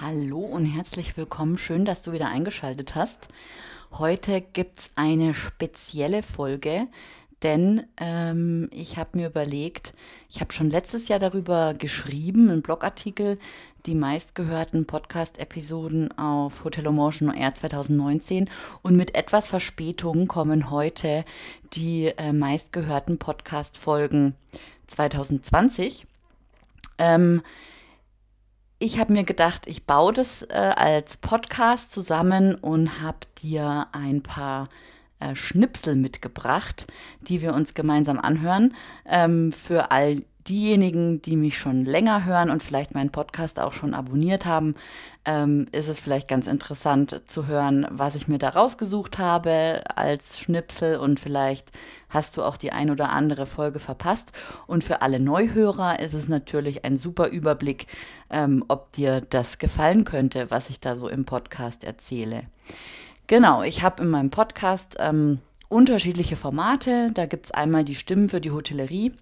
Hallo und herzlich willkommen. Schön, dass du wieder eingeschaltet hast. Heute gibt es eine spezielle Folge, denn ähm, ich habe mir überlegt, ich habe schon letztes Jahr darüber geschrieben, einen Blogartikel, die meistgehörten Podcast-Episoden auf Hotel Motion Air 2019 und mit etwas Verspätung kommen heute die äh, meistgehörten Podcast-Folgen 2020. Ähm, ich habe mir gedacht, ich baue das äh, als Podcast zusammen und habe dir ein paar äh, Schnipsel mitgebracht, die wir uns gemeinsam anhören. Ähm, für all diejenigen, die mich schon länger hören und vielleicht meinen Podcast auch schon abonniert haben, ähm, ist es vielleicht ganz interessant zu hören, was ich mir da rausgesucht habe als Schnipsel und vielleicht hast du auch die ein oder andere Folge verpasst. Und für alle Neuhörer ist es natürlich ein super Überblick, ähm, ob dir das gefallen könnte, was ich da so im Podcast erzähle. Genau, ich habe in meinem Podcast ähm, unterschiedliche Formate. Da gibt es einmal die Stimmen für die Hotellerie.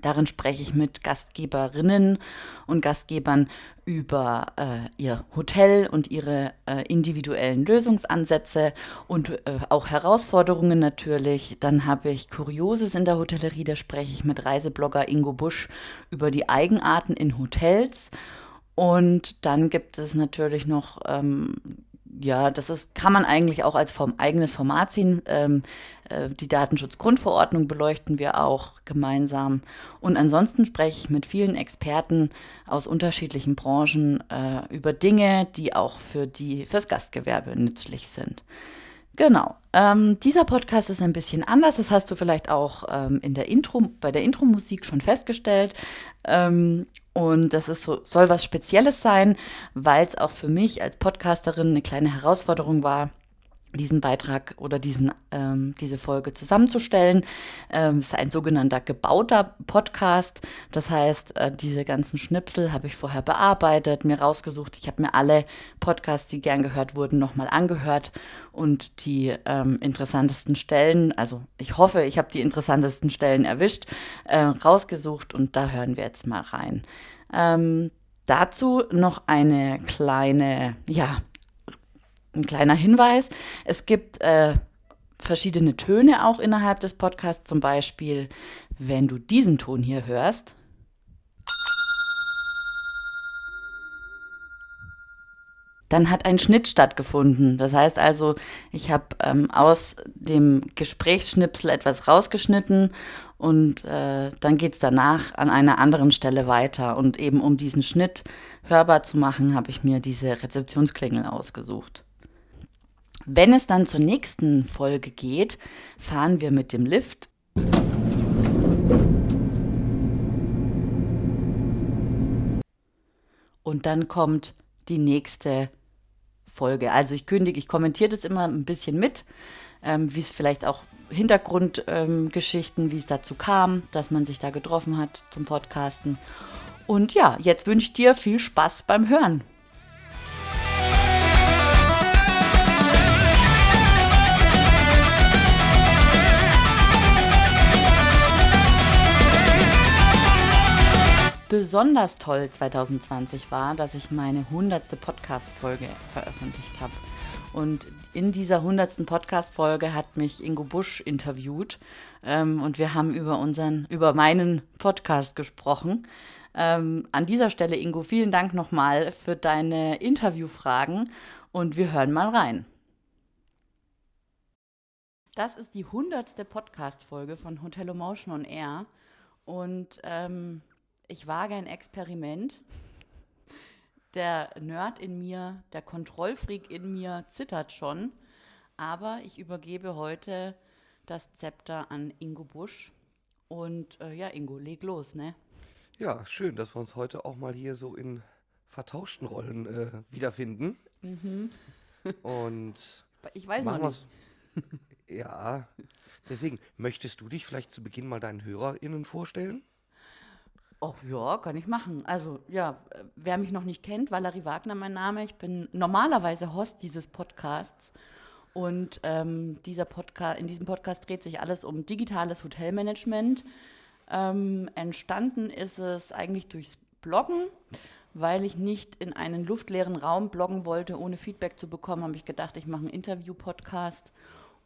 Darin spreche ich mit Gastgeberinnen und Gastgebern über äh, ihr Hotel und ihre äh, individuellen Lösungsansätze und äh, auch Herausforderungen natürlich. Dann habe ich Kurioses in der Hotellerie, da spreche ich mit Reiseblogger Ingo Busch über die Eigenarten in Hotels. Und dann gibt es natürlich noch ähm, ja, das ist, kann man eigentlich auch als Form, eigenes Format ziehen. Ähm, äh, die Datenschutzgrundverordnung beleuchten wir auch gemeinsam. Und ansonsten spreche ich mit vielen Experten aus unterschiedlichen Branchen äh, über Dinge, die auch für die, fürs Gastgewerbe nützlich sind. Genau. Ähm, dieser Podcast ist ein bisschen anders. Das hast du vielleicht auch ähm, in der Intro, bei der Intro-Musik schon festgestellt. Ähm, und das ist so, soll was Spezielles sein, weil es auch für mich als Podcasterin eine kleine Herausforderung war, diesen Beitrag oder diesen, ähm, diese Folge zusammenzustellen. Ähm, ist ein sogenannter gebauter Podcast. Das heißt, äh, diese ganzen Schnipsel habe ich vorher bearbeitet, mir rausgesucht. Ich habe mir alle Podcasts, die gern gehört wurden, nochmal angehört und die ähm, interessantesten Stellen, also ich hoffe, ich habe die interessantesten Stellen erwischt, äh, rausgesucht und da hören wir jetzt mal rein. Ähm, dazu noch eine kleine, ja, ein kleiner Hinweis. Es gibt äh, verschiedene Töne auch innerhalb des Podcasts. Zum Beispiel, wenn du diesen Ton hier hörst. Dann hat ein Schnitt stattgefunden. Das heißt also, ich habe ähm, aus dem Gesprächsschnipsel etwas rausgeschnitten und äh, dann geht es danach an einer anderen Stelle weiter. Und eben um diesen Schnitt hörbar zu machen, habe ich mir diese Rezeptionsklingel ausgesucht. Wenn es dann zur nächsten Folge geht, fahren wir mit dem Lift. Und dann kommt die nächste Folge. Also ich kündige, ich kommentiere das immer ein bisschen mit, ähm, wie es vielleicht auch Hintergrundgeschichten, ähm, wie es dazu kam, dass man sich da getroffen hat zum Podcasten. Und ja, jetzt wünsche ich dir viel Spaß beim Hören. Besonders toll 2020 war, dass ich meine hundertste Podcast-Folge veröffentlicht habe. Und in dieser hundertsten Podcast-Folge hat mich Ingo Busch interviewt ähm, und wir haben über unseren, über meinen Podcast gesprochen. Ähm, an dieser Stelle, Ingo, vielen Dank nochmal für deine Interviewfragen und wir hören mal rein. Das ist die hundertste Podcast-Folge von Hotel Motion on Air und ähm, ich wage ein Experiment. Der Nerd in mir, der Kontrollfreak in mir zittert schon. Aber ich übergebe heute das Zepter an Ingo Busch. Und äh, ja, Ingo, leg los, ne? Ja, schön, dass wir uns heute auch mal hier so in vertauschten Rollen äh, wiederfinden. Mhm. Und ich weiß noch nicht. Ja, deswegen, möchtest du dich vielleicht zu Beginn mal deinen HörerInnen vorstellen? Oh ja, kann ich machen. Also ja, wer mich noch nicht kennt, Valerie Wagner mein Name. Ich bin normalerweise Host dieses Podcasts. Und ähm, dieser Podcast, in diesem Podcast dreht sich alles um digitales Hotelmanagement. Ähm, entstanden ist es eigentlich durchs Bloggen. weil ich nicht in einen luftleeren Raum bloggen wollte, ohne Feedback zu bekommen, habe ich gedacht, ich mache einen Interview-Podcast.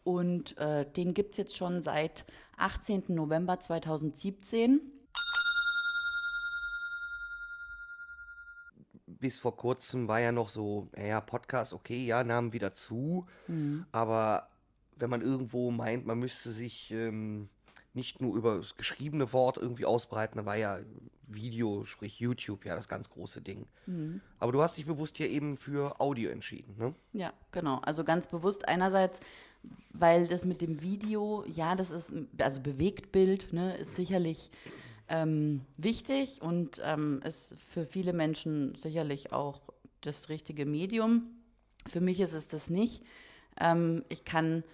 Und äh, den gibt es jetzt schon seit 18. November 2017. Bis vor kurzem war ja noch so, ja, Podcast, okay, ja, nahmen wieder zu. Mhm. Aber wenn man irgendwo meint, man müsste sich ähm, nicht nur über das geschriebene Wort irgendwie ausbreiten, da war ja Video, sprich YouTube, ja das ganz große Ding. Mhm. Aber du hast dich bewusst hier eben für Audio entschieden, ne? Ja, genau. Also ganz bewusst einerseits, weil das mit dem Video, ja, das ist, also Bewegtbild, ne, ist sicherlich ähm, wichtig und ähm, ist für viele Menschen sicherlich auch das richtige Medium. Für mich ist es das nicht. Ähm, ich kann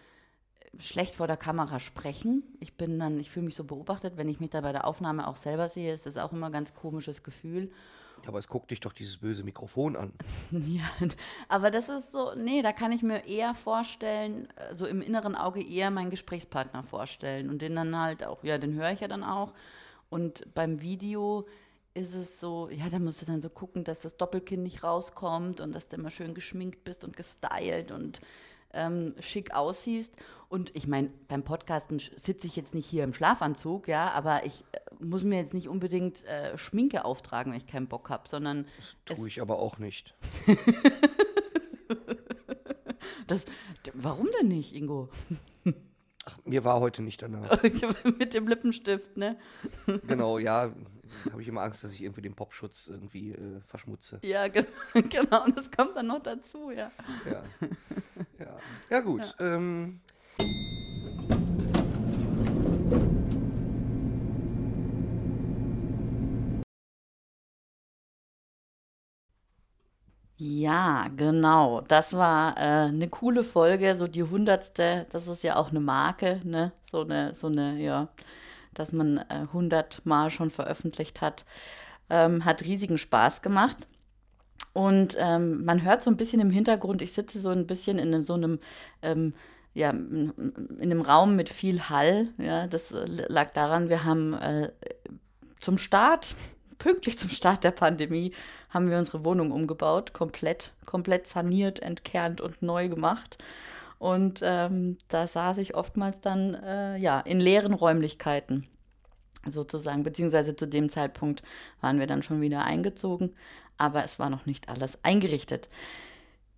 schlecht vor der Kamera sprechen. Ich bin dann, ich fühle mich so beobachtet, wenn ich mich da bei der Aufnahme auch selber sehe, ist das auch immer ein ganz komisches Gefühl. Ja, aber es guckt dich doch dieses böse Mikrofon an. ja, aber das ist so, nee, da kann ich mir eher vorstellen, äh, so im inneren Auge eher meinen Gesprächspartner vorstellen und den dann halt auch, ja, den höre ich ja dann auch. Und beim Video ist es so, ja, da musst du dann so gucken, dass das Doppelkinn nicht rauskommt und dass du immer schön geschminkt bist und gestylt und ähm, schick aussiehst. Und ich meine, beim Podcasten sitze ich jetzt nicht hier im Schlafanzug, ja, aber ich äh, muss mir jetzt nicht unbedingt äh, Schminke auftragen, wenn ich keinen Bock habe, sondern. Das tue ich aber auch nicht. das, warum denn nicht, Ingo? Ach, mir war heute nicht danach. Mit dem Lippenstift, ne? genau, ja. Habe ich immer Angst, dass ich irgendwie den Popschutz irgendwie äh, verschmutze. Ja, genau. genau. Und das kommt dann noch dazu, ja. Ja, ja. ja gut. Ja. Ähm, Ja, genau. Das war äh, eine coole Folge, so die hundertste. Das ist ja auch eine Marke, ne? So eine, so eine, ja, dass man äh, hundertmal schon veröffentlicht hat. Ähm, hat riesigen Spaß gemacht. Und ähm, man hört so ein bisschen im Hintergrund, ich sitze so ein bisschen in einem, so einem, ähm, ja, in einem Raum mit viel Hall. Ja, das äh, lag daran, wir haben äh, zum Start pünktlich zum Start der Pandemie haben wir unsere Wohnung umgebaut, komplett, komplett saniert, entkernt und neu gemacht. Und ähm, da saß ich oftmals dann äh, ja in leeren Räumlichkeiten sozusagen, beziehungsweise zu dem Zeitpunkt waren wir dann schon wieder eingezogen, aber es war noch nicht alles eingerichtet.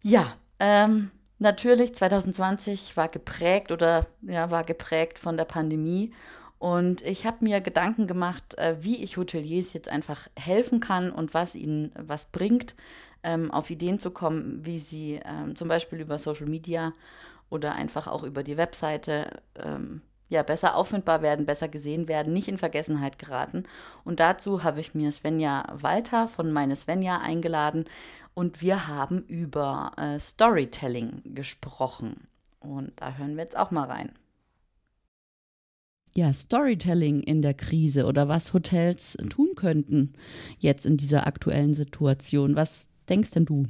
Ja, ähm, natürlich 2020 war geprägt oder ja, war geprägt von der Pandemie und ich habe mir Gedanken gemacht, äh, wie ich Hoteliers jetzt einfach helfen kann und was ihnen was bringt, ähm, auf Ideen zu kommen, wie sie ähm, zum Beispiel über Social Media oder einfach auch über die Webseite ähm, ja, besser auffindbar werden, besser gesehen werden, nicht in Vergessenheit geraten. Und dazu habe ich mir Svenja Walter von meine Svenja eingeladen und wir haben über äh, Storytelling gesprochen. Und da hören wir jetzt auch mal rein ja, Storytelling in der Krise oder was Hotels tun könnten jetzt in dieser aktuellen Situation. Was denkst denn du?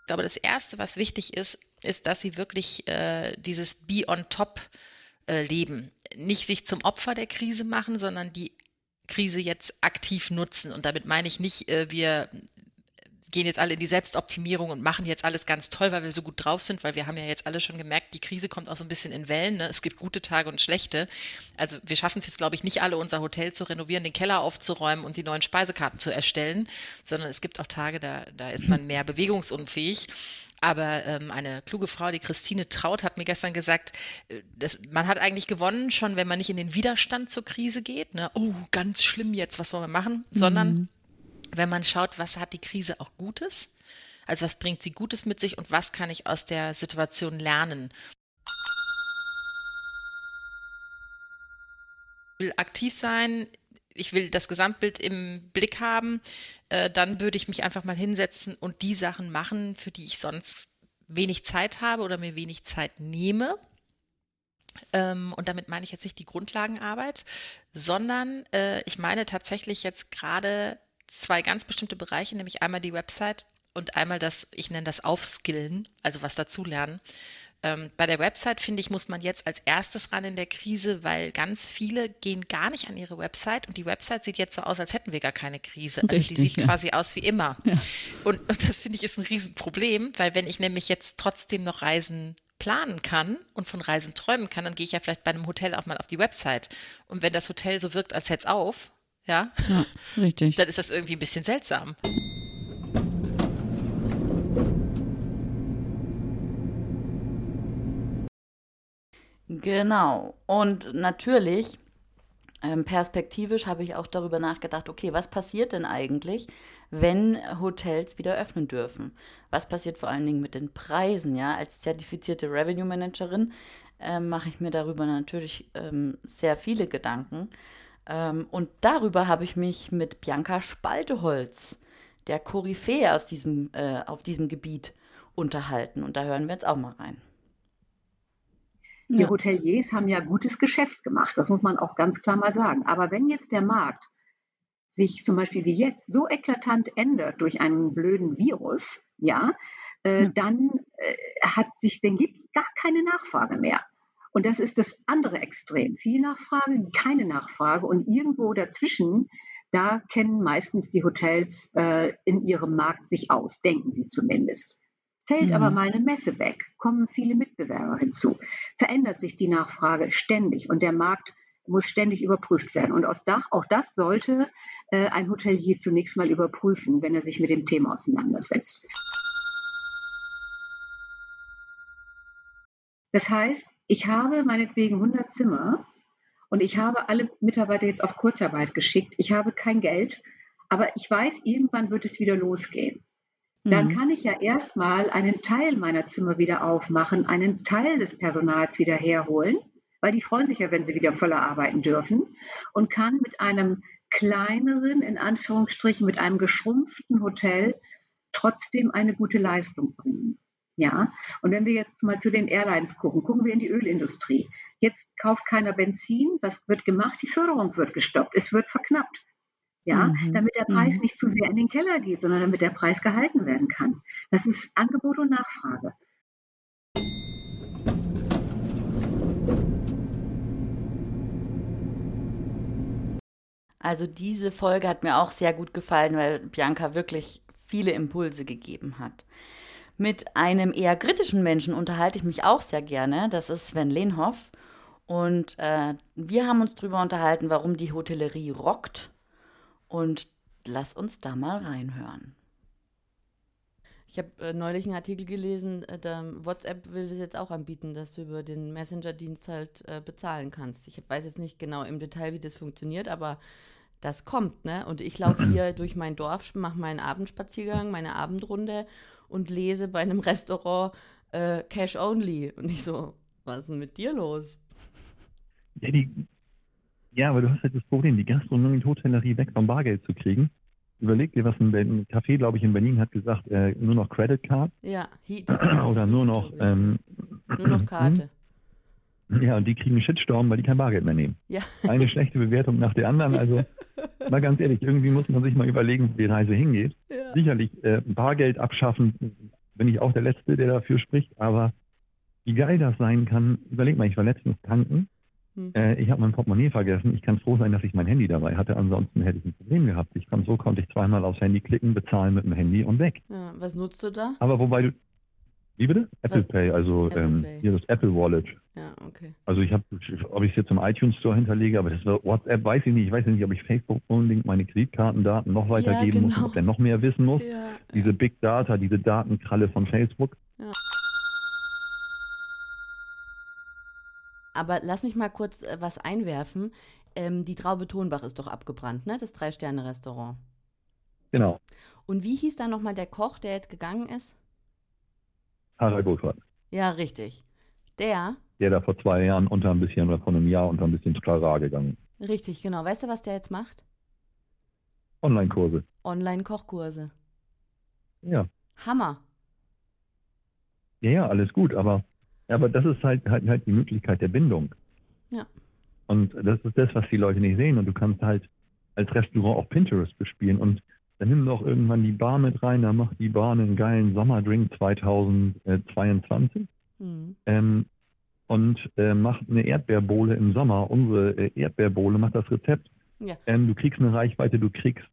Ich glaube, das Erste, was wichtig ist, ist, dass sie wirklich äh, dieses Be on Top äh, leben. Nicht sich zum Opfer der Krise machen, sondern die Krise jetzt aktiv nutzen. Und damit meine ich nicht, äh, wir gehen jetzt alle in die Selbstoptimierung und machen jetzt alles ganz toll, weil wir so gut drauf sind, weil wir haben ja jetzt alle schon gemerkt, die Krise kommt auch so ein bisschen in Wellen. Ne? Es gibt gute Tage und schlechte. Also wir schaffen es jetzt, glaube ich, nicht alle, unser Hotel zu renovieren, den Keller aufzuräumen und die neuen Speisekarten zu erstellen, sondern es gibt auch Tage, da, da ist man mehr bewegungsunfähig. Aber ähm, eine kluge Frau, die Christine Traut, hat mir gestern gesagt, äh, dass, man hat eigentlich gewonnen, schon wenn man nicht in den Widerstand zur Krise geht. Ne? Oh, ganz schlimm jetzt, was wollen wir machen? Sondern mhm wenn man schaut, was hat die Krise auch Gutes? Also was bringt sie Gutes mit sich und was kann ich aus der Situation lernen? Ich will aktiv sein, ich will das Gesamtbild im Blick haben, äh, dann würde ich mich einfach mal hinsetzen und die Sachen machen, für die ich sonst wenig Zeit habe oder mir wenig Zeit nehme. Ähm, und damit meine ich jetzt nicht die Grundlagenarbeit, sondern äh, ich meine tatsächlich jetzt gerade zwei ganz bestimmte Bereiche, nämlich einmal die Website und einmal das, ich nenne das Aufskillen, also was dazulernen. Ähm, bei der Website, finde ich, muss man jetzt als erstes ran in der Krise, weil ganz viele gehen gar nicht an ihre Website und die Website sieht jetzt so aus, als hätten wir gar keine Krise. Also Richtig, die sieht ja. quasi aus wie immer. Ja. Und, und das finde ich ist ein Riesenproblem, weil wenn ich nämlich jetzt trotzdem noch Reisen planen kann und von Reisen träumen kann, dann gehe ich ja vielleicht bei einem Hotel auch mal auf die Website. Und wenn das Hotel so wirkt, als hätte es auf, ja, ja richtig. dann ist das irgendwie ein bisschen seltsam. Genau. Und natürlich, ähm, perspektivisch habe ich auch darüber nachgedacht, okay, was passiert denn eigentlich, wenn Hotels wieder öffnen dürfen? Was passiert vor allen Dingen mit den Preisen? Ja, als zertifizierte Revenue Managerin äh, mache ich mir darüber natürlich ähm, sehr viele Gedanken. Ähm, und darüber habe ich mich mit Bianca Spalteholz, der Koryphäe aus diesem, äh, auf diesem Gebiet, unterhalten. Und da hören wir jetzt auch mal rein. Die ja. Hoteliers haben ja gutes Geschäft gemacht, das muss man auch ganz klar mal sagen. Aber wenn jetzt der Markt sich zum Beispiel wie jetzt so eklatant ändert durch einen blöden Virus, ja, äh, ja. dann äh, hat sich, dann gibt es gar keine Nachfrage mehr. Und das ist das andere Extrem. Viel Nachfrage, keine Nachfrage. Und irgendwo dazwischen, da kennen meistens die Hotels äh, in ihrem Markt sich aus, denken sie zumindest. Fällt mhm. aber mal eine Messe weg, kommen viele Mitbewerber hinzu, verändert sich die Nachfrage ständig und der Markt muss ständig überprüft werden. Und aus Dach, auch das sollte äh, ein Hotelier zunächst mal überprüfen, wenn er sich mit dem Thema auseinandersetzt. Das heißt, ich habe meinetwegen 100 Zimmer und ich habe alle Mitarbeiter jetzt auf Kurzarbeit geschickt. Ich habe kein Geld, aber ich weiß, irgendwann wird es wieder losgehen dann mhm. kann ich ja erstmal einen Teil meiner Zimmer wieder aufmachen, einen Teil des Personals wieder herholen, weil die freuen sich ja, wenn sie wieder voller arbeiten dürfen und kann mit einem kleineren, in Anführungsstrichen, mit einem geschrumpften Hotel trotzdem eine gute Leistung bringen. Ja, und wenn wir jetzt mal zu den Airlines gucken, gucken wir in die Ölindustrie. Jetzt kauft keiner Benzin. Was wird gemacht? Die Förderung wird gestoppt. Es wird verknappt ja, mhm. damit der Preis mhm. nicht zu sehr in den Keller geht, sondern damit der Preis gehalten werden kann. Das ist Angebot und Nachfrage. Also diese Folge hat mir auch sehr gut gefallen, weil Bianca wirklich viele Impulse gegeben hat. Mit einem eher kritischen Menschen unterhalte ich mich auch sehr gerne. Das ist Sven Lehnhoff. Und äh, wir haben uns darüber unterhalten, warum die Hotellerie rockt und lass uns da mal reinhören. Ich habe äh, neulich einen Artikel gelesen, äh, WhatsApp will das jetzt auch anbieten, dass du über den Messenger-Dienst halt äh, bezahlen kannst. Ich weiß jetzt nicht genau im Detail, wie das funktioniert, aber das kommt, ne? Und ich laufe hier durch mein Dorf, mache meinen Abendspaziergang, meine Abendrunde und lese bei einem Restaurant äh, Cash Only. Und ich so, was ist denn mit dir los? Ja, die, ja, aber du hast halt das Problem, die Gastronomie und Hotellerie weg vom Bargeld zu kriegen. Überleg dir, was ein, ein Café, glaube ich, in Berlin hat gesagt, äh, nur noch Credit Card. Ja, Heat. Oder nur noch, ähm, nur noch Karte. Ja, und die kriegen einen Shitstorm, weil die kein Bargeld mehr nehmen. Ja. Eine schlechte Bewertung nach der anderen. Also, mal ganz ehrlich, irgendwie muss man sich mal überlegen, wo die Reise hingeht. Ja. Sicherlich, äh, Bargeld abschaffen, bin ich auch der Letzte, der dafür spricht, aber wie geil das sein kann, überleg mal, ich war letztens tanken hm. Äh, ich habe mein Portemonnaie vergessen. Ich kann froh sein, dass ich mein Handy dabei hatte. Ansonsten hätte ich ein Problem gehabt. Ich kann, so konnte ich zweimal aufs Handy klicken, bezahlen mit dem Handy und weg. Ja, was nutzt du da? Aber wobei du. Wie bitte? Apple was? Pay, also Apple ähm, Pay. hier das Apple Wallet. Ja, okay. Also ich habe, ob ich es jetzt im iTunes Store hinterlege, aber das WhatsApp, weiß ich nicht. Ich weiß nicht, ob ich Facebook unbedingt meine Kreditkartendaten noch weitergeben ja, genau. muss, ob der noch mehr wissen muss. Ja, diese Big Data, diese Datenkralle von Facebook. Ja. Aber lass mich mal kurz äh, was einwerfen. Ähm, die Traube Tonbach ist doch abgebrannt, ne? Das Drei-Sterne-Restaurant. Genau. Und wie hieß da nochmal der Koch, der jetzt gegangen ist? Harald Goldfahrt. Ja, richtig. Der? Der da vor zwei Jahren unter ein bisschen, oder vor einem Jahr unter ein bisschen Sklara gegangen Richtig, genau. Weißt du, was der jetzt macht? Online-Kurse. Online-Kochkurse. Ja. Hammer. Ja, ja, alles gut, aber aber das ist halt, halt, halt die Möglichkeit der Bindung. Ja. Und das ist das, was die Leute nicht sehen. Und du kannst halt als Restaurant auch Pinterest bespielen. Und dann nimm doch irgendwann die Bar mit rein, dann macht die Bar einen geilen Sommerdrink 2022. Mhm. ähm, und äh, macht eine Erdbeerbohle im Sommer. Unsere äh, Erdbeerbohle macht das Rezept. Ja. Ähm, du kriegst eine Reichweite, du kriegst,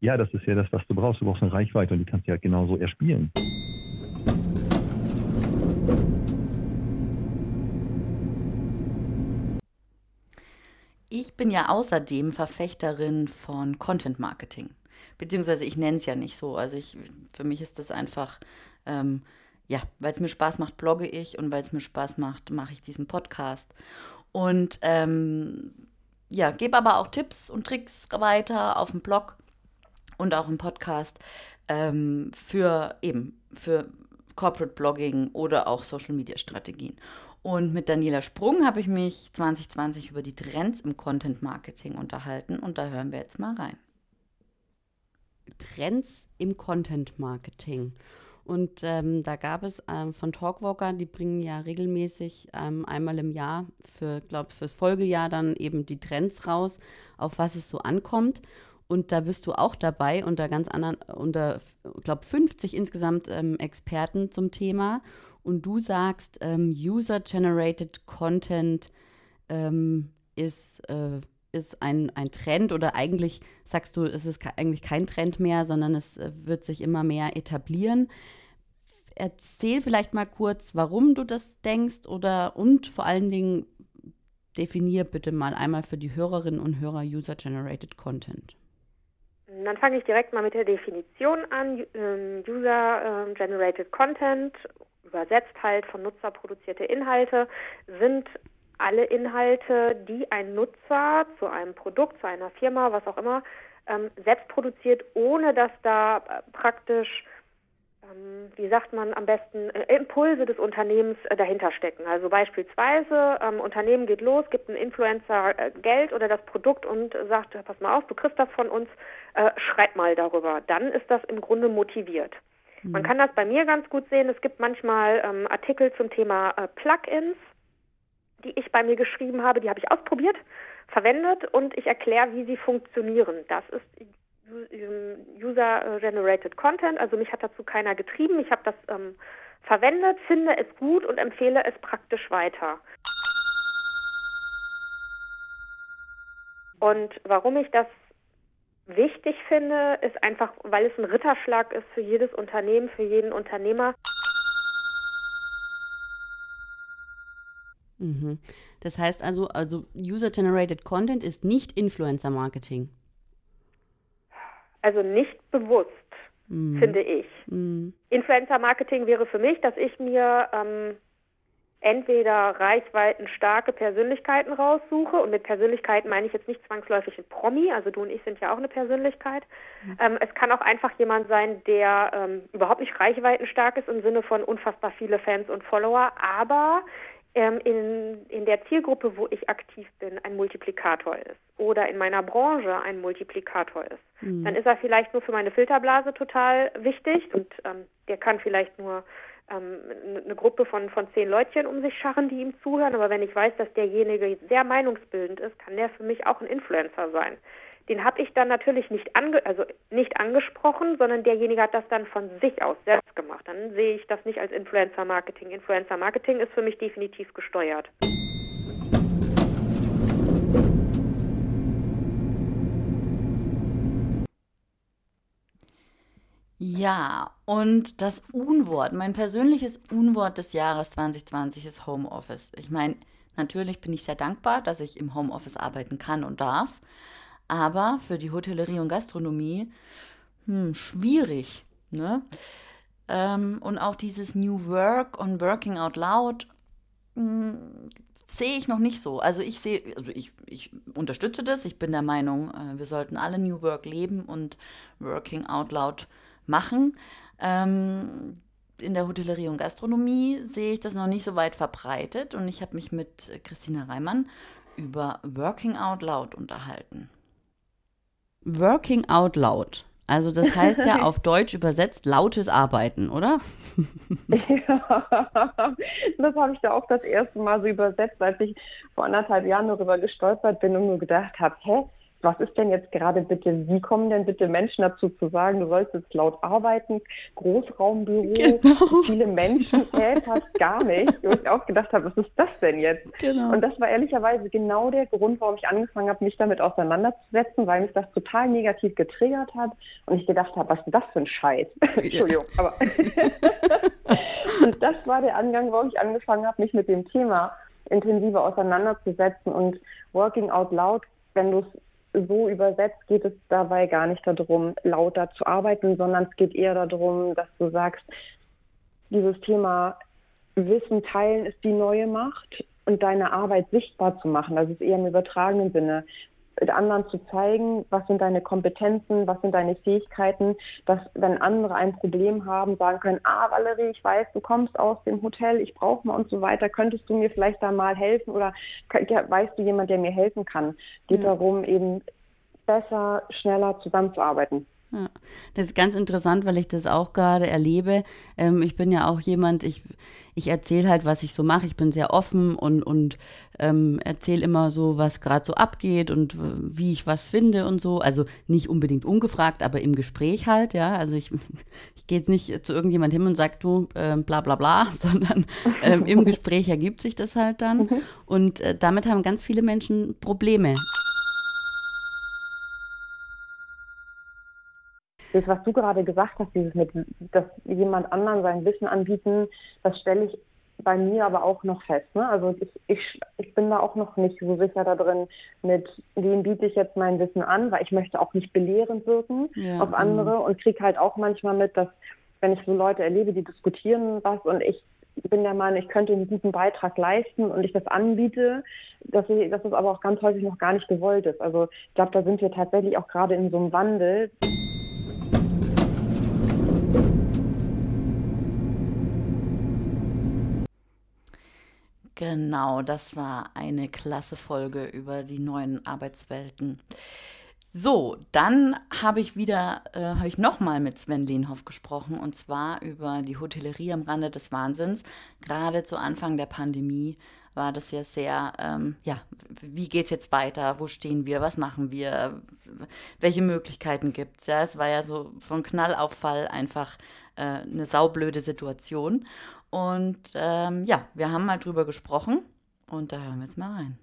ja, das ist ja das, was du brauchst. Du brauchst eine Reichweite und die kannst du ja genauso erspielen. Ich bin ja außerdem Verfechterin von Content Marketing. Beziehungsweise ich nenne es ja nicht so. Also ich, für mich ist das einfach, ähm, ja, weil es mir Spaß macht, blogge ich und weil es mir Spaß macht, mache ich diesen Podcast. Und ähm, ja, gebe aber auch Tipps und Tricks weiter auf dem Blog und auch im Podcast ähm, für eben für Corporate Blogging oder auch Social Media Strategien. Und mit Daniela Sprung habe ich mich 2020 über die Trends im Content Marketing unterhalten und da hören wir jetzt mal rein. Trends im Content Marketing. Und ähm, da gab es ähm, von Talkwalker, die bringen ja regelmäßig ähm, einmal im Jahr für, glaube fürs Folgejahr dann eben die Trends raus, auf was es so ankommt. Und da bist du auch dabei unter ganz anderen, unter, glaube 50 insgesamt ähm, Experten zum Thema und du sagst, ähm, User-Generated Content ähm, ist, äh, ist ein, ein Trend oder eigentlich sagst du, es ist eigentlich kein Trend mehr, sondern es äh, wird sich immer mehr etablieren. Erzähl vielleicht mal kurz, warum du das denkst oder und vor allen Dingen definier bitte mal einmal für die Hörerinnen und Hörer User-Generated Content. Dann fange ich direkt mal mit der Definition an. Ähm, User-Generated Content übersetzt halt von Nutzer produzierte Inhalte, sind alle Inhalte, die ein Nutzer zu einem Produkt, zu einer Firma, was auch immer, ähm, selbst produziert, ohne dass da äh, praktisch, ähm, wie sagt man am besten, äh, Impulse des Unternehmens äh, dahinter stecken. Also beispielsweise, ähm, Unternehmen geht los, gibt einem Influencer äh, Geld oder das Produkt und sagt, pass mal auf, du kriegst das von uns, äh, schreib mal darüber. Dann ist das im Grunde motiviert. Man mhm. kann das bei mir ganz gut sehen. Es gibt manchmal ähm, Artikel zum Thema äh, Plugins, die ich bei mir geschrieben habe. Die habe ich ausprobiert, verwendet und ich erkläre, wie sie funktionieren. Das ist ähm, User-Generated Content. Also mich hat dazu keiner getrieben. Ich habe das ähm, verwendet, finde es gut und empfehle es praktisch weiter. Und warum ich das wichtig finde, ist einfach, weil es ein Ritterschlag ist für jedes Unternehmen, für jeden Unternehmer. Mhm. Das heißt also, also User-Generated Content ist nicht Influencer-Marketing. Also nicht bewusst, mhm. finde ich. Mhm. Influencer-Marketing wäre für mich, dass ich mir ähm, entweder reichweitenstarke Persönlichkeiten raussuche, und mit Persönlichkeiten meine ich jetzt nicht zwangsläufig ein Promi, also du und ich sind ja auch eine Persönlichkeit. Mhm. Ähm, es kann auch einfach jemand sein, der ähm, überhaupt nicht reichweitenstark ist im Sinne von unfassbar viele Fans und Follower, aber ähm, in, in der Zielgruppe, wo ich aktiv bin, ein Multiplikator ist oder in meiner Branche ein Multiplikator ist. Mhm. Dann ist er vielleicht nur für meine Filterblase total wichtig und ähm, der kann vielleicht nur ähm, eine Gruppe von, von zehn Leutchen um sich scharren, die ihm zuhören. Aber wenn ich weiß, dass derjenige sehr meinungsbildend ist, kann der für mich auch ein Influencer sein. Den habe ich dann natürlich nicht, ange also nicht angesprochen, sondern derjenige hat das dann von sich aus selbst gemacht. Dann sehe ich das nicht als Influencer-Marketing. Influencer-Marketing ist für mich definitiv gesteuert. Ja, und das Unwort, mein persönliches Unwort des Jahres 2020 ist Homeoffice. Ich meine, natürlich bin ich sehr dankbar, dass ich im Homeoffice arbeiten kann und darf, aber für die Hotellerie und Gastronomie hm, schwierig. Ne? Ähm, und auch dieses New Work und Working Out Loud hm, sehe ich noch nicht so. Also ich sehe, also ich, ich unterstütze das. Ich bin der Meinung, äh, wir sollten alle New Work leben und Working Out Loud machen. Ähm, in der Hotellerie und Gastronomie sehe ich das noch nicht so weit verbreitet und ich habe mich mit Christina Reimann über Working Out Loud unterhalten. Working Out Loud. Also das heißt ja auf Deutsch übersetzt lautes Arbeiten, oder? ja, das habe ich da auch das erste Mal so übersetzt, als ich vor anderthalb Jahren darüber gestolpert bin und nur gedacht habe, hä, was ist denn jetzt gerade bitte, wie kommen denn bitte Menschen dazu zu sagen, du sollst jetzt laut arbeiten, Großraumbüro, genau. viele Menschen, äh, passt gar nicht. Wo ich auch gedacht habe, was ist das denn jetzt? Genau. Und das war ehrlicherweise genau der Grund, warum ich angefangen habe, mich damit auseinanderzusetzen, weil mich das total negativ getriggert hat und ich gedacht habe, was ist das für ein Scheiß? Entschuldigung, aber und das war der Angang, warum ich angefangen habe, mich mit dem Thema intensiver auseinanderzusetzen und Working Out Loud, wenn du es so übersetzt geht es dabei gar nicht darum, lauter zu arbeiten, sondern es geht eher darum, dass du sagst, dieses Thema Wissen teilen ist die neue Macht und deine Arbeit sichtbar zu machen. Das ist eher im übertragenen Sinne anderen zu zeigen, was sind deine Kompetenzen, was sind deine Fähigkeiten, dass wenn andere ein Problem haben, sagen können, ah Valerie, ich weiß, du kommst aus dem Hotel, ich brauche mal und so weiter, könntest du mir vielleicht da mal helfen oder weißt du jemand, der mir helfen kann? Geht ja. darum, eben besser, schneller zusammenzuarbeiten. Ja, das ist ganz interessant, weil ich das auch gerade erlebe. Ähm, ich bin ja auch jemand, ich, ich erzähle halt, was ich so mache. Ich bin sehr offen und, und ähm, erzähle immer so, was gerade so abgeht und wie ich was finde und so. Also nicht unbedingt ungefragt, aber im Gespräch halt, ja. Also ich, ich gehe jetzt nicht zu irgendjemand hin und sage, du, äh, bla bla bla, sondern ähm, im Gespräch ergibt sich das halt dann. Mhm. Und äh, damit haben ganz viele Menschen Probleme. Das, was du gerade gesagt hast, dieses mit, dass jemand anderen sein Wissen anbieten, das stelle ich bei mir aber auch noch fest. Ne? Also ich, ich, ich bin da auch noch nicht so sicher da drin, mit wem biete ich jetzt mein Wissen an, weil ich möchte auch nicht belehrend wirken ja, auf andere mh. und kriege halt auch manchmal mit, dass wenn ich so Leute erlebe, die diskutieren was und ich bin der Meinung, ich könnte einen guten Beitrag leisten und ich das anbiete, dass, ich, dass es aber auch ganz häufig noch gar nicht gewollt ist. Also ich glaube, da sind wir tatsächlich auch gerade in so einem Wandel. Genau, das war eine klasse Folge über die neuen Arbeitswelten. So, dann habe ich wieder, äh, habe ich nochmal mit Sven Lehnhoff gesprochen und zwar über die Hotellerie am Rande des Wahnsinns. Gerade zu Anfang der Pandemie war das ja sehr, ähm, ja, wie geht es jetzt weiter? Wo stehen wir? Was machen wir? Welche Möglichkeiten gibt es? Ja, es war ja so von Knall auf Fall einfach äh, eine saublöde Situation. Und ähm, ja, wir haben mal drüber gesprochen und da hören wir jetzt mal rein.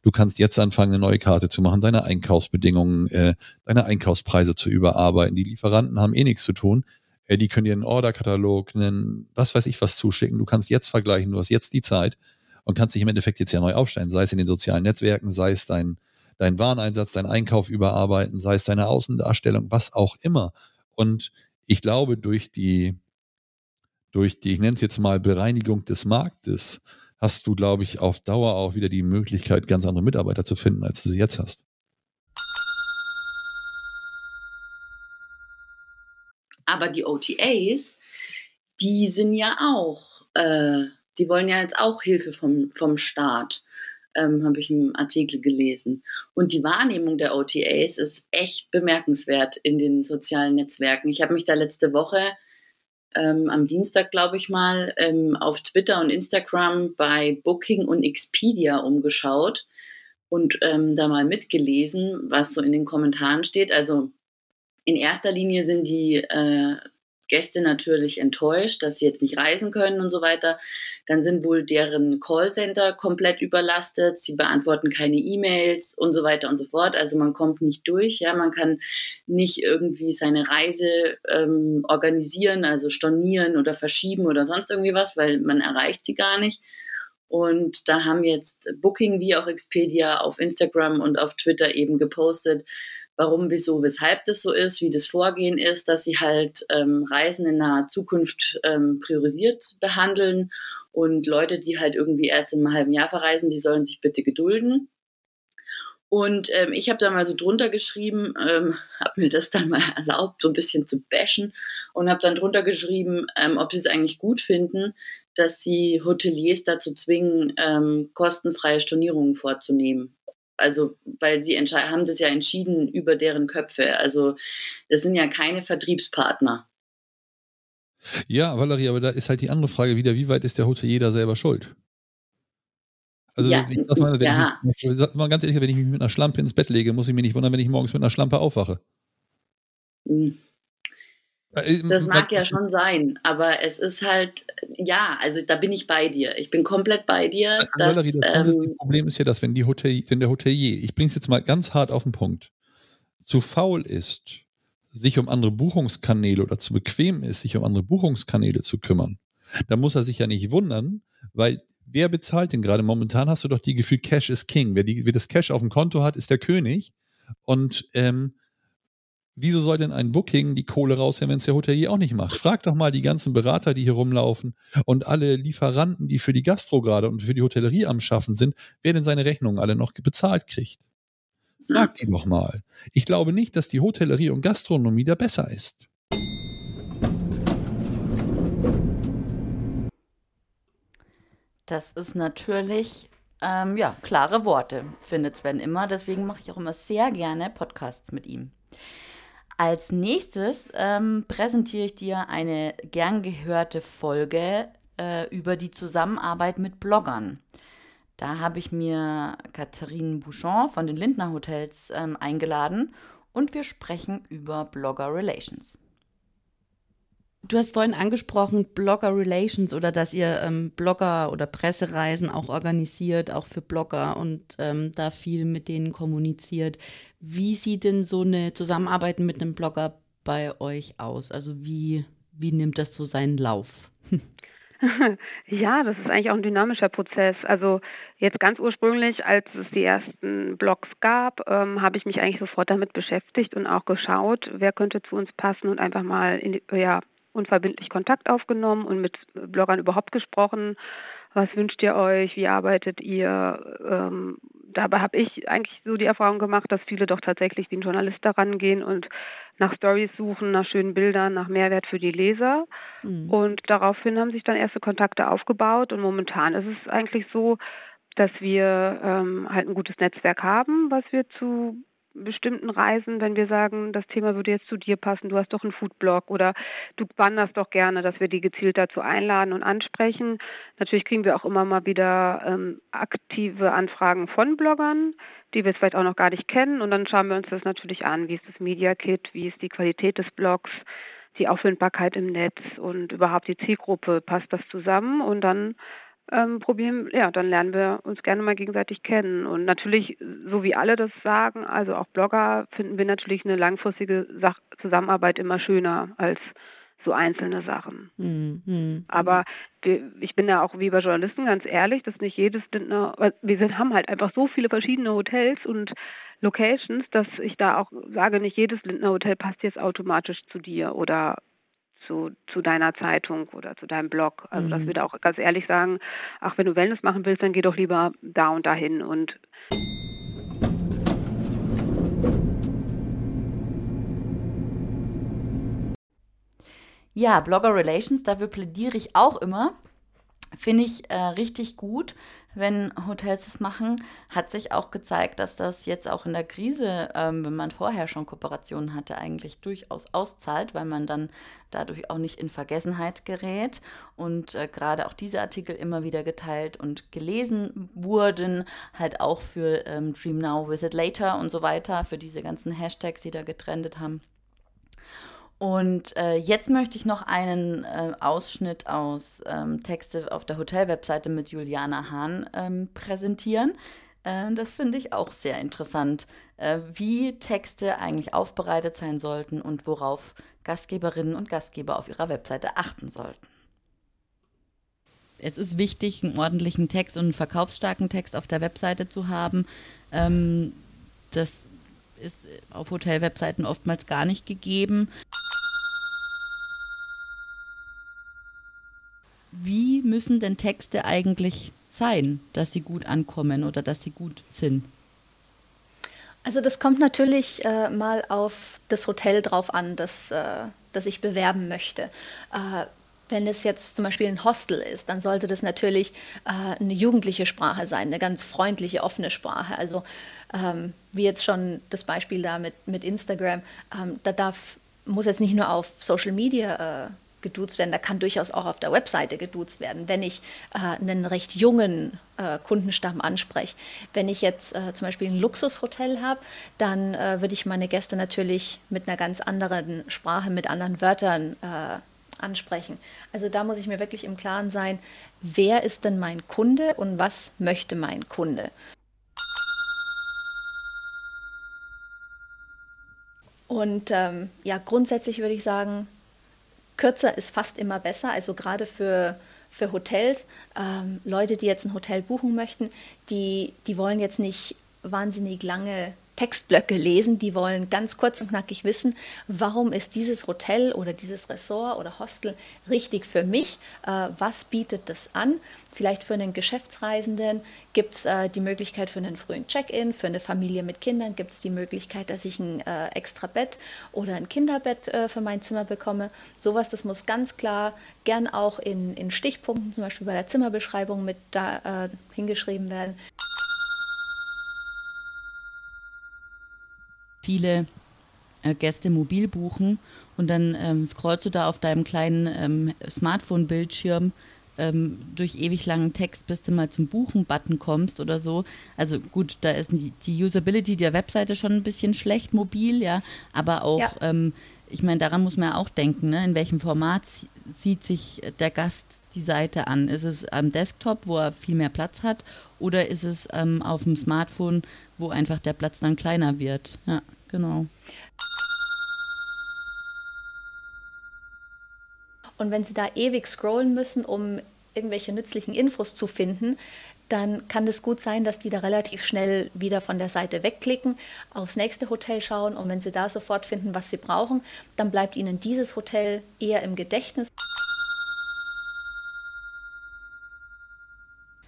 Du kannst jetzt anfangen, eine neue Karte zu machen, deine Einkaufsbedingungen, äh, deine Einkaufspreise zu überarbeiten. Die Lieferanten haben eh nichts zu tun. Äh, die können dir einen Orderkatalog, nennen, was weiß ich was zuschicken. Du kannst jetzt vergleichen, du hast jetzt die Zeit und kannst dich im Endeffekt jetzt ja neu aufstellen, sei es in den sozialen Netzwerken, sei es dein, dein Wareneinsatz, dein Einkauf überarbeiten, sei es deine Außendarstellung, was auch immer. Und ich glaube, durch die durch die, ich nenne es jetzt mal Bereinigung des Marktes, hast du, glaube ich, auf Dauer auch wieder die Möglichkeit, ganz andere Mitarbeiter zu finden, als du sie jetzt hast. Aber die OTAs, die sind ja auch, äh, die wollen ja jetzt auch Hilfe vom, vom Staat, ähm, habe ich im Artikel gelesen. Und die Wahrnehmung der OTAs ist echt bemerkenswert in den sozialen Netzwerken. Ich habe mich da letzte Woche ähm, am Dienstag, glaube ich mal, ähm, auf Twitter und Instagram bei Booking und Expedia umgeschaut und ähm, da mal mitgelesen, was so in den Kommentaren steht. Also in erster Linie sind die äh, Gäste natürlich enttäuscht, dass sie jetzt nicht reisen können und so weiter. Dann sind wohl deren Callcenter komplett überlastet. Sie beantworten keine E-Mails und so weiter und so fort. Also man kommt nicht durch. Ja, man kann nicht irgendwie seine Reise ähm, organisieren, also stornieren oder verschieben oder sonst irgendwie was, weil man erreicht sie gar nicht. Und da haben jetzt Booking wie auch Expedia auf Instagram und auf Twitter eben gepostet, warum, wieso, weshalb das so ist, wie das Vorgehen ist, dass sie halt ähm, Reisen in naher Zukunft ähm, priorisiert behandeln und Leute, die halt irgendwie erst einem halben Jahr verreisen, die sollen sich bitte gedulden. Und ähm, ich habe da mal so drunter geschrieben, ähm, habe mir das dann mal erlaubt, so ein bisschen zu bashen und habe dann drunter geschrieben, ähm, ob sie es eigentlich gut finden, dass sie Hoteliers dazu zwingen, ähm, kostenfreie Stornierungen vorzunehmen also, weil sie haben das ja entschieden über deren Köpfe. Also, das sind ja keine Vertriebspartner. Ja, Valerie, aber da ist halt die andere Frage wieder, wie weit ist der Hotelier da selber schuld? Also ja, ich mal, wenn ja. ich mich, mal ganz ehrlich, wenn ich mich mit einer Schlampe ins Bett lege, muss ich mich nicht wundern, wenn ich morgens mit einer Schlampe aufwache. Hm. Äh, das mag ja schon sein, aber es ist halt, ja, also da bin ich bei dir. Ich bin komplett bei dir. Dass, Valerie, das ähm, Problem ist ja, dass wenn, die Hotel, wenn der Hotelier, ich bringe es jetzt mal ganz hart auf den Punkt, zu faul ist, sich um andere Buchungskanäle oder zu bequem ist, sich um andere Buchungskanäle zu kümmern, dann muss er sich ja nicht wundern, weil wer bezahlt denn gerade? Momentan hast du doch die Gefühl, Cash is King. Wer, die, wer das Cash auf dem Konto hat, ist der König. Und ähm, wieso soll denn ein Booking die Kohle rausnehmen, wenn es der Hotelier auch nicht macht? Frag doch mal die ganzen Berater, die hier rumlaufen und alle Lieferanten, die für die Gastro gerade und für die Hotellerie am Schaffen sind, wer denn seine Rechnungen alle noch bezahlt kriegt. Frag die doch mal. Ich glaube nicht, dass die Hotellerie und Gastronomie da besser ist. Das ist natürlich, ähm, ja, klare Worte, findet Sven immer. Deswegen mache ich auch immer sehr gerne Podcasts mit ihm. Als nächstes ähm, präsentiere ich dir eine gern gehörte Folge äh, über die Zusammenarbeit mit Bloggern. Da habe ich mir Catherine Bouchon von den Lindner Hotels ähm, eingeladen und wir sprechen über Blogger Relations. Du hast vorhin angesprochen, Blogger Relations oder dass ihr ähm, Blogger oder Pressereisen auch organisiert, auch für Blogger und ähm, da viel mit denen kommuniziert. Wie sieht denn so eine Zusammenarbeit mit einem Blogger bei euch aus? Also wie, wie nimmt das so seinen Lauf? Ja, das ist eigentlich auch ein dynamischer Prozess. Also jetzt ganz ursprünglich, als es die ersten Blogs gab, ähm, habe ich mich eigentlich sofort damit beschäftigt und auch geschaut, wer könnte zu uns passen und einfach mal in, ja, unverbindlich Kontakt aufgenommen und mit Bloggern überhaupt gesprochen. Was wünscht ihr euch? Wie arbeitet ihr? Ähm, dabei habe ich eigentlich so die Erfahrung gemacht, dass viele doch tatsächlich wie ein Journalist daran gehen und nach Stories suchen, nach schönen Bildern, nach Mehrwert für die Leser. Mhm. Und daraufhin haben sich dann erste Kontakte aufgebaut. Und momentan ist es eigentlich so, dass wir ähm, halt ein gutes Netzwerk haben, was wir zu bestimmten Reisen, wenn wir sagen, das Thema würde jetzt zu dir passen, du hast doch einen Foodblog oder du wanderst doch gerne, dass wir die gezielt dazu einladen und ansprechen. Natürlich kriegen wir auch immer mal wieder ähm, aktive Anfragen von Bloggern, die wir vielleicht auch noch gar nicht kennen. Und dann schauen wir uns das natürlich an, wie ist das Media Kit, wie ist die Qualität des Blogs, die Auffindbarkeit im Netz und überhaupt die Zielgruppe, passt das zusammen? Und dann ähm, probieren, ja, dann lernen wir uns gerne mal gegenseitig kennen. Und natürlich, so wie alle das sagen, also auch Blogger, finden wir natürlich eine langfristige Sach Zusammenarbeit immer schöner als so einzelne Sachen. Mhm. Aber wir, ich bin da auch wie bei Journalisten ganz ehrlich, dass nicht jedes Lindner, wir sind, haben halt einfach so viele verschiedene Hotels und Locations, dass ich da auch sage, nicht jedes Lindner Hotel passt jetzt automatisch zu dir oder zu, zu deiner Zeitung oder zu deinem Blog. Also mhm. dass wir da auch ganz ehrlich sagen, ach, wenn du Wellness machen willst, dann geh doch lieber da und dahin und Ja, Blogger Relations, dafür plädiere ich auch immer. Finde ich äh, richtig gut, wenn Hotels das machen. Hat sich auch gezeigt, dass das jetzt auch in der Krise, ähm, wenn man vorher schon Kooperationen hatte, eigentlich durchaus auszahlt, weil man dann dadurch auch nicht in Vergessenheit gerät. Und äh, gerade auch diese Artikel immer wieder geteilt und gelesen wurden, halt auch für ähm, Dream Now, Visit Later und so weiter, für diese ganzen Hashtags, die da getrendet haben. Und äh, jetzt möchte ich noch einen äh, Ausschnitt aus ähm, Texte auf der Hotelwebseite mit Juliana Hahn ähm, präsentieren. Äh, das finde ich auch sehr interessant, äh, wie Texte eigentlich aufbereitet sein sollten und worauf Gastgeberinnen und Gastgeber auf ihrer Webseite achten sollten. Es ist wichtig, einen ordentlichen Text und einen verkaufsstarken Text auf der Webseite zu haben. Ähm, das ist auf Hotelwebseiten oftmals gar nicht gegeben. Wie müssen denn Texte eigentlich sein, dass sie gut ankommen oder dass sie gut sind? Also das kommt natürlich äh, mal auf das Hotel drauf an, das, äh, das ich bewerben möchte. Äh, wenn es jetzt zum Beispiel ein Hostel ist, dann sollte das natürlich äh, eine jugendliche Sprache sein, eine ganz freundliche, offene Sprache. Also ähm, wie jetzt schon das Beispiel da mit, mit Instagram, ähm, da darf, muss jetzt nicht nur auf Social Media äh, geduzt werden. Da kann durchaus auch auf der Webseite geduzt werden, wenn ich äh, einen recht jungen äh, Kundenstamm anspreche. Wenn ich jetzt äh, zum Beispiel ein Luxushotel habe, dann äh, würde ich meine Gäste natürlich mit einer ganz anderen Sprache, mit anderen Wörtern äh, ansprechen. Also da muss ich mir wirklich im Klaren sein, wer ist denn mein Kunde und was möchte mein Kunde. Und ähm, ja, grundsätzlich würde ich sagen, kürzer ist fast immer besser. Also gerade für, für Hotels, ähm, Leute, die jetzt ein Hotel buchen möchten, die, die wollen jetzt nicht wahnsinnig lange Textblöcke lesen, die wollen ganz kurz und knackig wissen, warum ist dieses Hotel oder dieses Ressort oder Hostel richtig für mich, äh, was bietet das an. Vielleicht für einen Geschäftsreisenden gibt es äh, die Möglichkeit für einen frühen Check-in, für eine Familie mit Kindern gibt es die Möglichkeit, dass ich ein äh, extra Bett oder ein Kinderbett äh, für mein Zimmer bekomme. Sowas, das muss ganz klar, gern auch in, in Stichpunkten, zum Beispiel bei der Zimmerbeschreibung mit da, äh, hingeschrieben werden. Viele äh, Gäste mobil buchen und dann ähm, scrollst du da auf deinem kleinen ähm, Smartphone-Bildschirm ähm, durch ewig langen Text, bis du mal zum Buchen-Button kommst oder so. Also gut, da ist die, die, Usability der Webseite schon ein bisschen schlecht mobil, ja, aber auch, ja. Ähm, ich meine, daran muss man ja auch denken, ne? in welchem Format sieht sich der Gast die Seite an? Ist es am Desktop, wo er viel mehr Platz hat, oder ist es ähm, auf dem Smartphone, wo einfach der Platz dann kleiner wird? Ja, genau. Und wenn Sie da ewig scrollen müssen, um irgendwelche nützlichen Infos zu finden, dann kann es gut sein, dass die da relativ schnell wieder von der Seite wegklicken, aufs nächste Hotel schauen und wenn sie da sofort finden, was sie brauchen, dann bleibt ihnen dieses Hotel eher im Gedächtnis.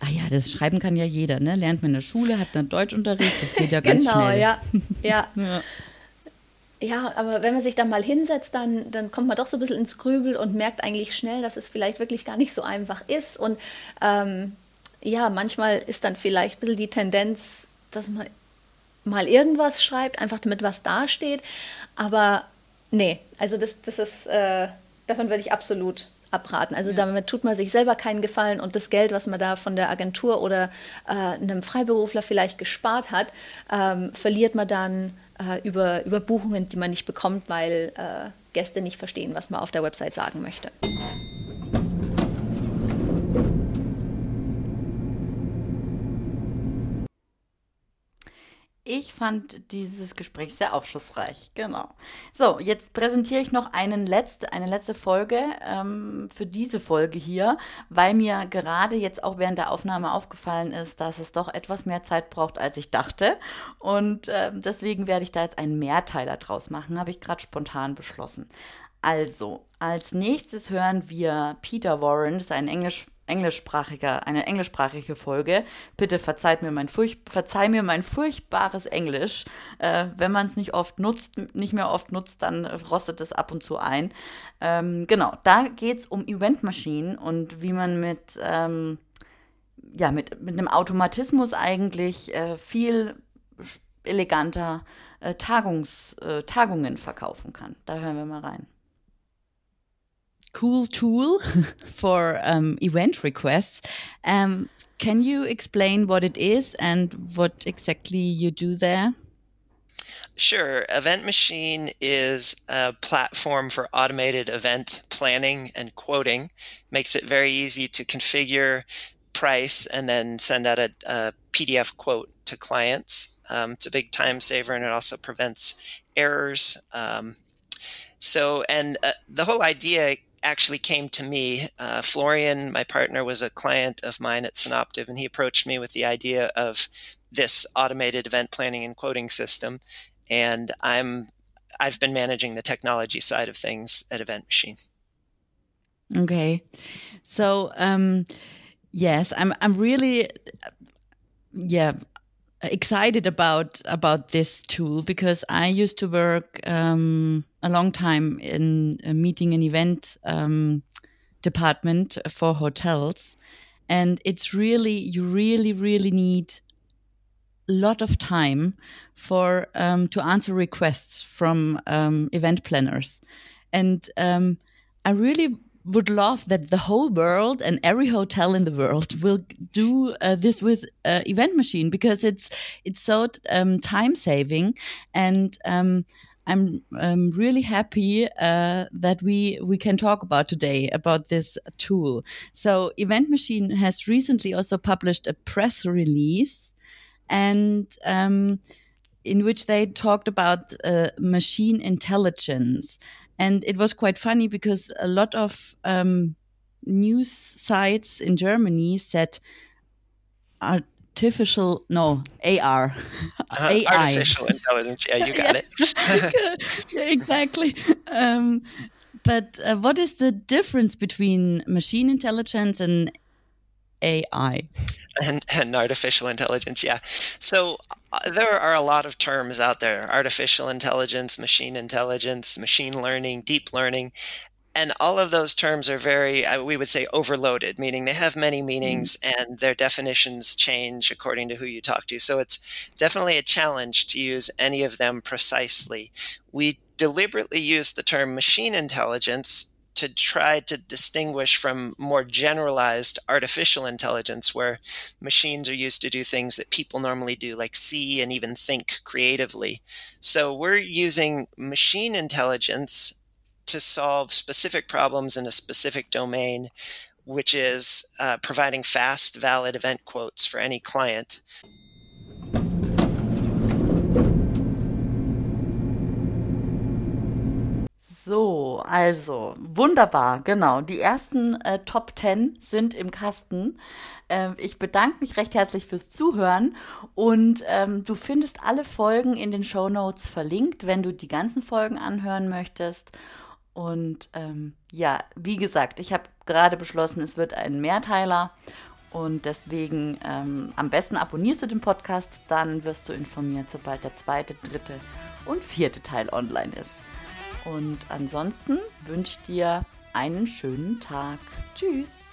Ah ja, das Schreiben kann ja jeder, ne? Lernt man in der Schule, hat dann Deutschunterricht, das geht ja ganz genau, schnell. Ja. ja. ja. Ja, aber wenn man sich dann mal hinsetzt, dann, dann kommt man doch so ein bisschen ins Grübel und merkt eigentlich schnell, dass es vielleicht wirklich gar nicht so einfach ist. Und ähm, ja, manchmal ist dann vielleicht ein bisschen die Tendenz, dass man mal irgendwas schreibt, einfach damit was dasteht. Aber nee, also das, das ist, äh, davon würde ich absolut abraten. Also ja. damit tut man sich selber keinen Gefallen und das Geld, was man da von der Agentur oder äh, einem Freiberufler vielleicht gespart hat, ähm, verliert man dann äh, über, über Buchungen, die man nicht bekommt, weil äh, Gäste nicht verstehen, was man auf der Website sagen möchte. Ich fand dieses Gespräch sehr aufschlussreich. Genau. So, jetzt präsentiere ich noch einen letzte, eine letzte Folge ähm, für diese Folge hier, weil mir gerade jetzt auch während der Aufnahme aufgefallen ist, dass es doch etwas mehr Zeit braucht, als ich dachte. Und äh, deswegen werde ich da jetzt einen Mehrteiler draus machen, habe ich gerade spontan beschlossen. Also, als nächstes hören wir Peter Warren, das ist ein Englisch englischsprachiger, eine englischsprachige Folge. Bitte verzeiht mir mein Furch verzeih mir mein furchtbares Englisch. Äh, wenn man es nicht oft nutzt, nicht mehr oft nutzt, dann rostet es ab und zu ein. Ähm, genau, da geht es um Eventmaschinen und wie man mit, ähm, ja, mit, mit einem Automatismus eigentlich äh, viel eleganter äh, Tagungs, äh, Tagungen verkaufen kann. Da hören wir mal rein cool tool for um, event requests. Um, can you explain what it is and what exactly you do there? Sure. Event Machine is a platform for automated event planning and quoting. Makes it very easy to configure, price, and then send out a, a PDF quote to clients. Um, it's a big time saver and it also prevents errors. Um, so, and uh, the whole idea actually came to me. Uh, Florian, my partner, was a client of mine at Synoptive, and he approached me with the idea of this automated event planning and quoting system. And I'm I've been managing the technology side of things at Event Machine. Okay, so um, yes, I'm I'm really yeah excited about about this tool because I used to work um, a long time in a meeting and event um, department for hotels, and it's really you really really need a lot of time for um, to answer requests from um, event planners, and um, I really would love that the whole world and every hotel in the world will do uh, this with uh, event machine because it's it's so um, time saving and um, I'm um, really happy uh, that we we can talk about today about this tool. So Event Machine has recently also published a press release, and um, in which they talked about uh, machine intelligence and it was quite funny because a lot of um, news sites in Germany said artificial no AR uh, AI artificial intelligence. Yeah you got it. Yeah, exactly. Um, but uh, what is the difference between machine intelligence and AI and, and artificial intelligence yeah so uh, there are a lot of terms out there artificial intelligence, machine intelligence, machine learning, deep learning. And all of those terms are very, uh, we would say, overloaded, meaning they have many meanings mm. and their definitions change according to who you talk to. So it's definitely a challenge to use any of them precisely. We deliberately use the term machine intelligence to try to distinguish from more generalized artificial intelligence, where machines are used to do things that people normally do, like see and even think creatively. So we're using machine intelligence to solve specific problems in a specific domain, which is uh, providing fast, valid event quotes for any client. So, also, wunderbar, genau. Die ersten äh, Top 10 sind im Kasten. Ähm, ich bedanke mich recht herzlich fürs Zuhören und ähm, du findest alle Folgen in den Show Notes verlinkt, wenn du die ganzen Folgen anhören möchtest. Und ähm, ja, wie gesagt, ich habe gerade beschlossen, es wird ein Mehrteiler. Und deswegen ähm, am besten abonnierst du den Podcast, dann wirst du informiert, sobald der zweite, dritte und vierte Teil online ist. Und ansonsten wünsche ich dir einen schönen Tag. Tschüss.